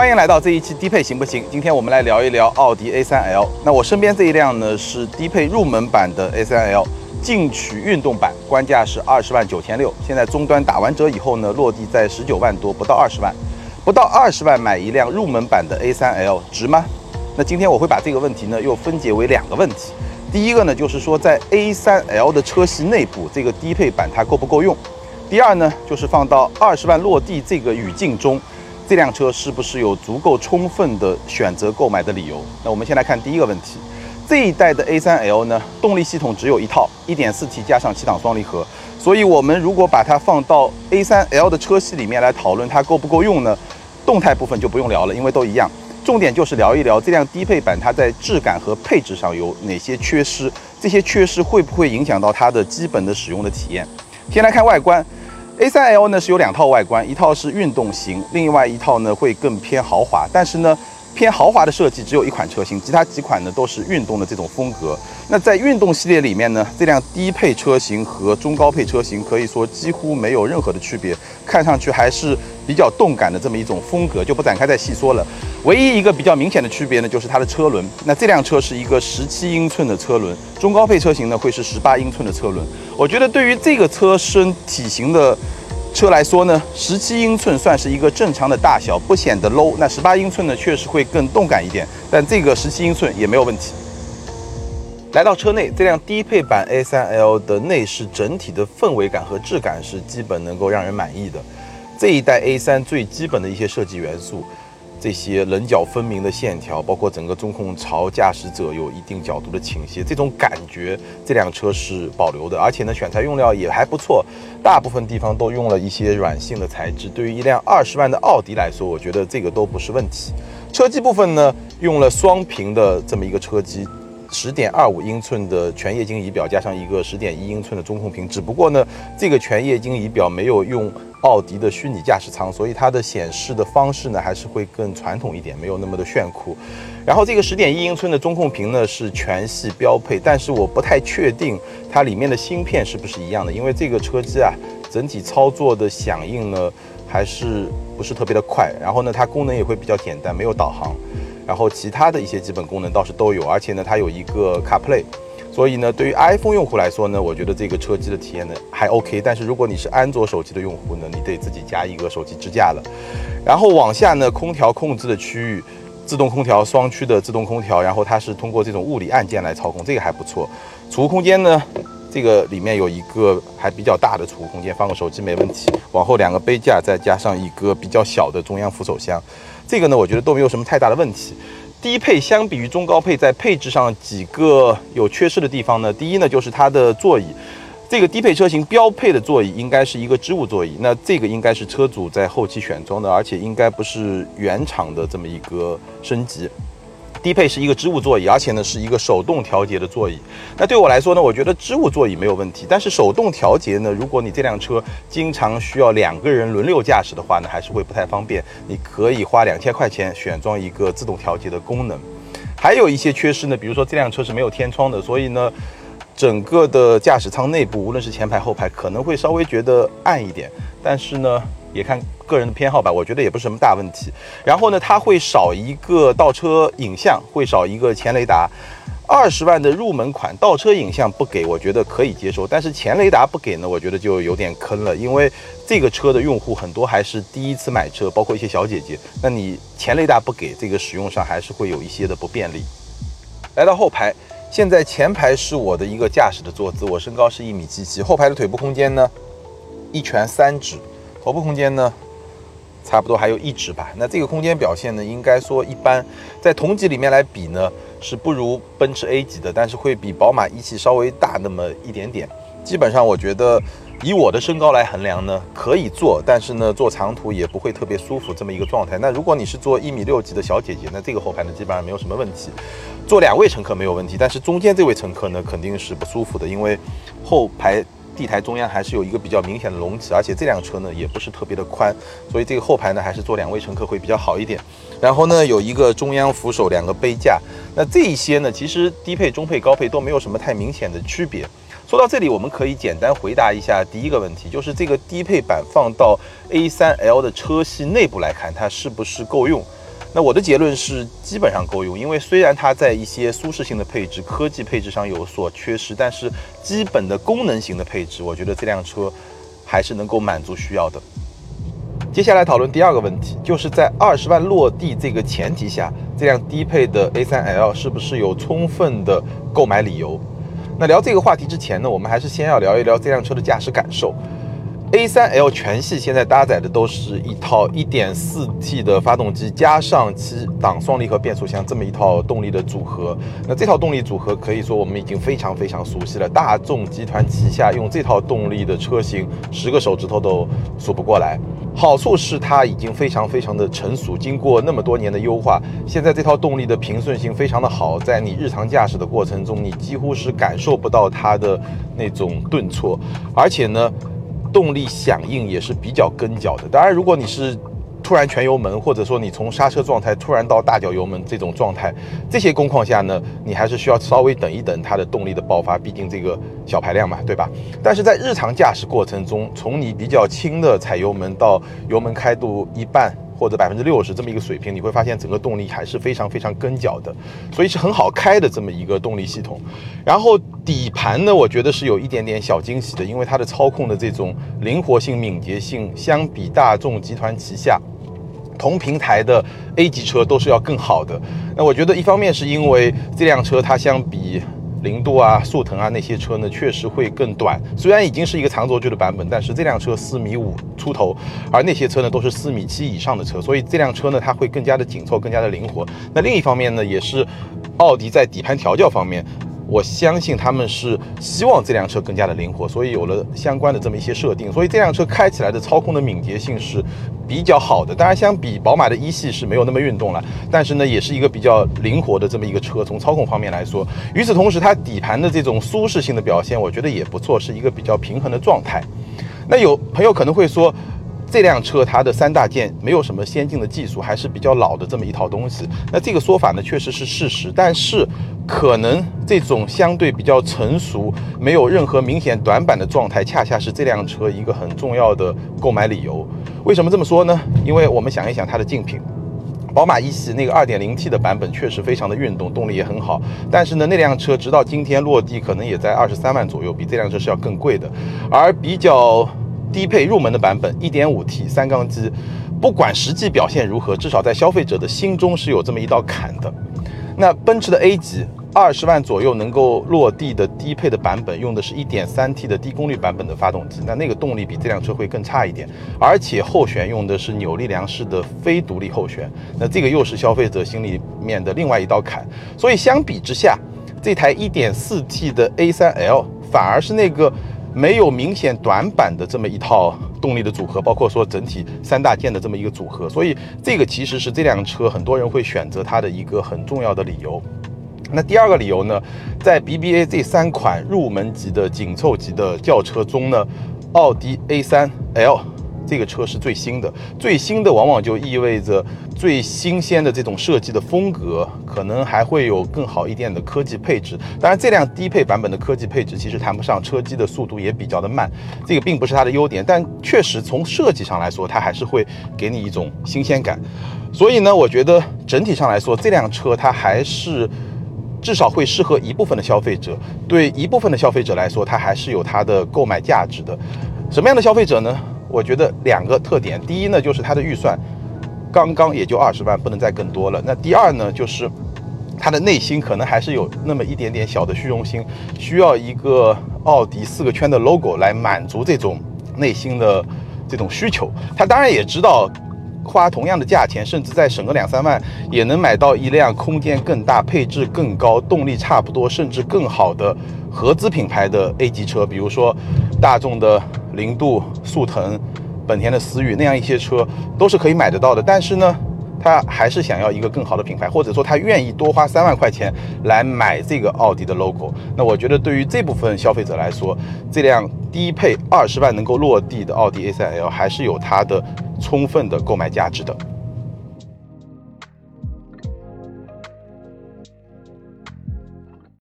欢迎来到这一期低配行不行？今天我们来聊一聊奥迪 A3L。那我身边这一辆呢是低配入门版的 A3L 进取运动版，官价是二十万九千六，现在终端打完折以后呢，落地在十九万多，不到二十万，不到二十万买一辆入门版的 A3L 值吗？那今天我会把这个问题呢又分解为两个问题。第一个呢就是说在 A3L 的车系内部，这个低配版它够不够用？第二呢就是放到二十万落地这个语境中。这辆车是不是有足够充分的选择购买的理由？那我们先来看第一个问题，这一代的 A3L 呢，动力系统只有一套，1.4T 加上七档双离合，所以我们如果把它放到 A3L 的车系里面来讨论它够不够用呢？动态部分就不用聊了，因为都一样，重点就是聊一聊这辆低配版它在质感和配置上有哪些缺失，这些缺失会不会影响到它的基本的使用的体验？先来看外观。A3L 呢是有两套外观，一套是运动型，另外一套呢会更偏豪华。但是呢，偏豪华的设计只有一款车型，其他几款呢都是运动的这种风格。那在运动系列里面呢，这辆低配车型和中高配车型可以说几乎没有任何的区别，看上去还是比较动感的这么一种风格，就不展开再细说了。唯一一个比较明显的区别呢，就是它的车轮。那这辆车是一个十七英寸的车轮，中高配车型呢会是十八英寸的车轮。我觉得对于这个车身体型的车来说呢，十七英寸算是一个正常的大小，不显得 low。那十八英寸呢，确实会更动感一点，但这个十七英寸也没有问题。来到车内，这辆低配版 A3L 的内饰整体的氛围感和质感是基本能够让人满意的。这一代 A3 最基本的一些设计元素。这些棱角分明的线条，包括整个中控朝驾驶者有一定角度的倾斜，这种感觉这辆车是保留的。而且呢，选材用料也还不错，大部分地方都用了一些软性的材质。对于一辆二十万的奥迪来说，我觉得这个都不是问题。车机部分呢，用了双屏的这么一个车机，十点二五英寸的全液晶仪表加上一个十点一英寸的中控屏。只不过呢，这个全液晶仪表没有用。奥迪的虚拟驾驶舱，所以它的显示的方式呢，还是会更传统一点，没有那么的炫酷。然后这个十点一英寸的中控屏呢，是全系标配，但是我不太确定它里面的芯片是不是一样的，因为这个车机啊，整体操作的响应呢，还是不是特别的快。然后呢，它功能也会比较简单，没有导航。然后其他的一些基本功能倒是都有，而且呢，它有一个 CarPlay。所以呢，对于 iPhone 用户来说呢，我觉得这个车机的体验呢还 OK。但是如果你是安卓手机的用户呢，你得自己加一个手机支架了。然后往下呢，空调控制的区域，自动空调双区的自动空调，然后它是通过这种物理按键来操控，这个还不错。储物空间呢，这个里面有一个还比较大的储物空间，放个手机没问题。往后两个杯架，再加上一个比较小的中央扶手箱，这个呢，我觉得都没有什么太大的问题。低配相比于中高配，在配置上几个有缺失的地方呢？第一呢，就是它的座椅，这个低配车型标配的座椅应该是一个织物座椅，那这个应该是车主在后期选装的，而且应该不是原厂的这么一个升级。低配是一个织物座椅，而且呢是一个手动调节的座椅。那对我来说呢，我觉得织物座椅没有问题，但是手动调节呢，如果你这辆车经常需要两个人轮流驾驶的话呢，还是会不太方便。你可以花两千块钱选装一个自动调节的功能。还有一些缺失呢，比如说这辆车是没有天窗的，所以呢，整个的驾驶舱内部，无论是前排后排，可能会稍微觉得暗一点。但是呢。也看个人的偏好吧，我觉得也不是什么大问题。然后呢，它会少一个倒车影像，会少一个前雷达。二十万的入门款倒车影像不给，我觉得可以接受。但是前雷达不给呢，我觉得就有点坑了，因为这个车的用户很多还是第一次买车，包括一些小姐姐。那你前雷达不给，这个使用上还是会有一些的不便利。来到后排，现在前排是我的一个驾驶的坐姿，我身高是一米七七，后排的腿部空间呢，一拳三指。头部空间呢，差不多还有一指吧。那这个空间表现呢，应该说一般，在同级里面来比呢，是不如奔驰 A 级的，但是会比宝马一系稍微大那么一点点。基本上我觉得，以我的身高来衡量呢，可以坐，但是呢，坐长途也不会特别舒服这么一个状态。那如果你是坐一米六级的小姐姐，那这个后排呢，基本上没有什么问题，坐两位乘客没有问题。但是中间这位乘客呢，肯定是不舒服的，因为后排。地台中央还是有一个比较明显的隆起，而且这辆车呢也不是特别的宽，所以这个后排呢还是坐两位乘客会比较好一点。然后呢有一个中央扶手，两个杯架，那这一些呢其实低配、中配、高配都没有什么太明显的区别。说到这里，我们可以简单回答一下第一个问题，就是这个低配版放到 A3L 的车系内部来看，它是不是够用？那我的结论是基本上够用，因为虽然它在一些舒适性的配置、科技配置上有所缺失，但是基本的功能型的配置，我觉得这辆车还是能够满足需要的。接下来讨论第二个问题，就是在二十万落地这个前提下，这辆低配的 A3L 是不是有充分的购买理由？那聊这个话题之前呢，我们还是先要聊一聊这辆车的驾驶感受。A3L 全系现在搭载的都是一套 1.4T 的发动机，加上七档双离合变速箱这么一套动力的组合。那这套动力组合可以说我们已经非常非常熟悉了。大众集团旗下用这套动力的车型，十个手指头都数不过来。好处是它已经非常非常的成熟，经过那么多年的优化，现在这套动力的平顺性非常的好，在你日常驾驶的过程中，你几乎是感受不到它的那种顿挫，而且呢。动力响应也是比较跟脚的。当然，如果你是突然全油门，或者说你从刹车状态突然到大脚油门这种状态，这些工况下呢，你还是需要稍微等一等它的动力的爆发。毕竟这个小排量嘛，对吧？但是在日常驾驶过程中，从你比较轻的踩油门到油门开度一半。或者百分之六十这么一个水平，你会发现整个动力还是非常非常跟脚的，所以是很好开的这么一个动力系统。然后底盘呢，我觉得是有一点点小惊喜的，因为它的操控的这种灵活性、敏捷性，相比大众集团旗下同平台的 A 级车都是要更好的。那我觉得一方面是因为这辆车它相比。零度啊，速腾啊，那些车呢，确实会更短。虽然已经是一个长轴距的版本，但是这辆车四米五出头，而那些车呢都是四米七以上的车，所以这辆车呢它会更加的紧凑，更加的灵活。那另一方面呢，也是奥迪在底盘调教方面。我相信他们是希望这辆车更加的灵活，所以有了相关的这么一些设定，所以这辆车开起来的操控的敏捷性是比较好的。当然，相比宝马的一系是没有那么运动了，但是呢，也是一个比较灵活的这么一个车。从操控方面来说，与此同时，它底盘的这种舒适性的表现，我觉得也不错，是一个比较平衡的状态。那有朋友可能会说。这辆车它的三大件没有什么先进的技术，还是比较老的这么一套东西。那这个说法呢，确实是事实。但是，可能这种相对比较成熟、没有任何明显短板的状态，恰恰是这辆车一个很重要的购买理由。为什么这么说呢？因为我们想一想它的竞品，宝马一系那个 2.0T 的版本确实非常的运动，动力也很好。但是呢，那辆车直到今天落地，可能也在二十三万左右，比这辆车是要更贵的。而比较。低配入门的版本，1.5T 三缸机，不管实际表现如何，至少在消费者的心中是有这么一道坎的。那奔驰的 A 级，二十万左右能够落地的低配的版本，用的是一点三 T 的低功率版本的发动机，那那个动力比这辆车会更差一点，而且后悬用的是扭力梁式的非独立后悬，那这个又是消费者心里面的另外一道坎。所以相比之下，这台一点四 T 的 A3L 反而是那个。没有明显短板的这么一套动力的组合，包括说整体三大件的这么一个组合，所以这个其实是这辆车很多人会选择它的一个很重要的理由。那第二个理由呢，在 BBA 这三款入门级的紧凑级的轿车中呢，奥迪 A3L。这个车是最新的，最新的往往就意味着最新鲜的这种设计的风格，可能还会有更好一点的科技配置。当然，这辆低配版本的科技配置其实谈不上，车机的速度也比较的慢，这个并不是它的优点。但确实从设计上来说，它还是会给你一种新鲜感。所以呢，我觉得整体上来说，这辆车它还是至少会适合一部分的消费者。对一部分的消费者来说，它还是有它的购买价值的。什么样的消费者呢？我觉得两个特点，第一呢，就是它的预算刚刚也就二十万，不能再更多了。那第二呢，就是它的内心可能还是有那么一点点小的虚荣心，需要一个奥迪四个圈的 logo 来满足这种内心的这种需求。他当然也知道，花同样的价钱，甚至再省个两三万，也能买到一辆空间更大、配置更高、动力差不多甚至更好的合资品牌的 A 级车，比如说大众的。零度、速腾、本田的思域那样一些车都是可以买得到的，但是呢，他还是想要一个更好的品牌，或者说他愿意多花三万块钱来买这个奥迪的 logo。那我觉得对于这部分消费者来说，这辆低配二十万能够落地的奥迪 A3L 还是有它的充分的购买价值的。